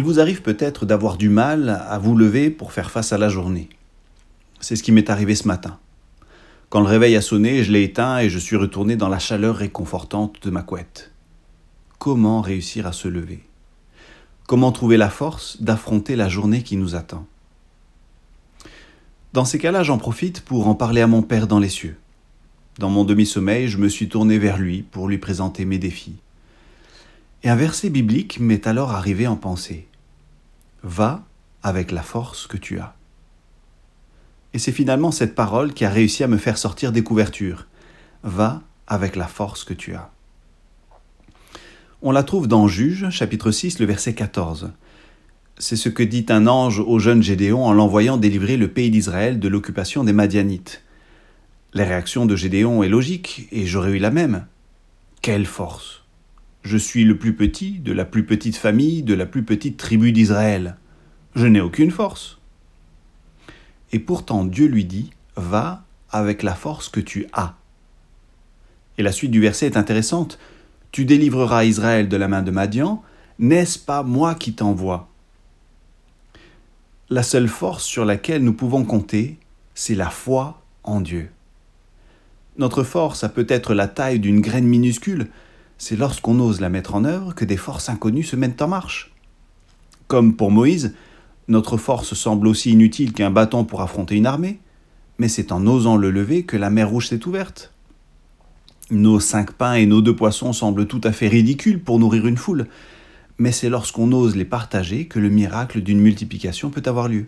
Il vous arrive peut-être d'avoir du mal à vous lever pour faire face à la journée. C'est ce qui m'est arrivé ce matin. Quand le réveil a sonné, je l'ai éteint et je suis retourné dans la chaleur réconfortante de ma couette. Comment réussir à se lever? Comment trouver la force d'affronter la journée qui nous attend? Dans ces cas-là, j'en profite pour en parler à mon Père dans les cieux. Dans mon demi-sommeil, je me suis tourné vers lui pour lui présenter mes défis. Et un verset biblique m'est alors arrivé en pensée. Va avec la force que tu as. Et c'est finalement cette parole qui a réussi à me faire sortir des couvertures. Va avec la force que tu as. On la trouve dans Juge, chapitre 6, le verset 14. C'est ce que dit un ange au jeune Gédéon en l'envoyant délivrer le pays d'Israël de l'occupation des Madianites. La réaction de Gédéon est logique, et j'aurais eu la même. Quelle force je suis le plus petit de la plus petite famille de la plus petite tribu d'Israël. Je n'ai aucune force. Et pourtant Dieu lui dit, va avec la force que tu as. Et la suite du verset est intéressante. Tu délivreras Israël de la main de Madian, n'est-ce pas moi qui t'envoie? La seule force sur laquelle nous pouvons compter, c'est la foi en Dieu. Notre force a peut-être la taille d'une graine minuscule, c'est lorsqu'on ose la mettre en œuvre que des forces inconnues se mettent en marche. Comme pour Moïse, notre force semble aussi inutile qu'un bâton pour affronter une armée, mais c'est en osant le lever que la mer rouge s'est ouverte. Nos cinq pains et nos deux poissons semblent tout à fait ridicules pour nourrir une foule, mais c'est lorsqu'on ose les partager que le miracle d'une multiplication peut avoir lieu.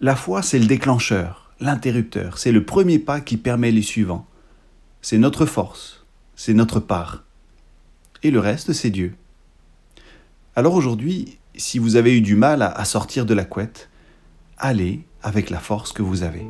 La foi, c'est le déclencheur, l'interrupteur, c'est le premier pas qui permet les suivants. C'est notre force, c'est notre part. Et le reste, c'est Dieu. Alors aujourd'hui, si vous avez eu du mal à sortir de la couette, allez avec la force que vous avez.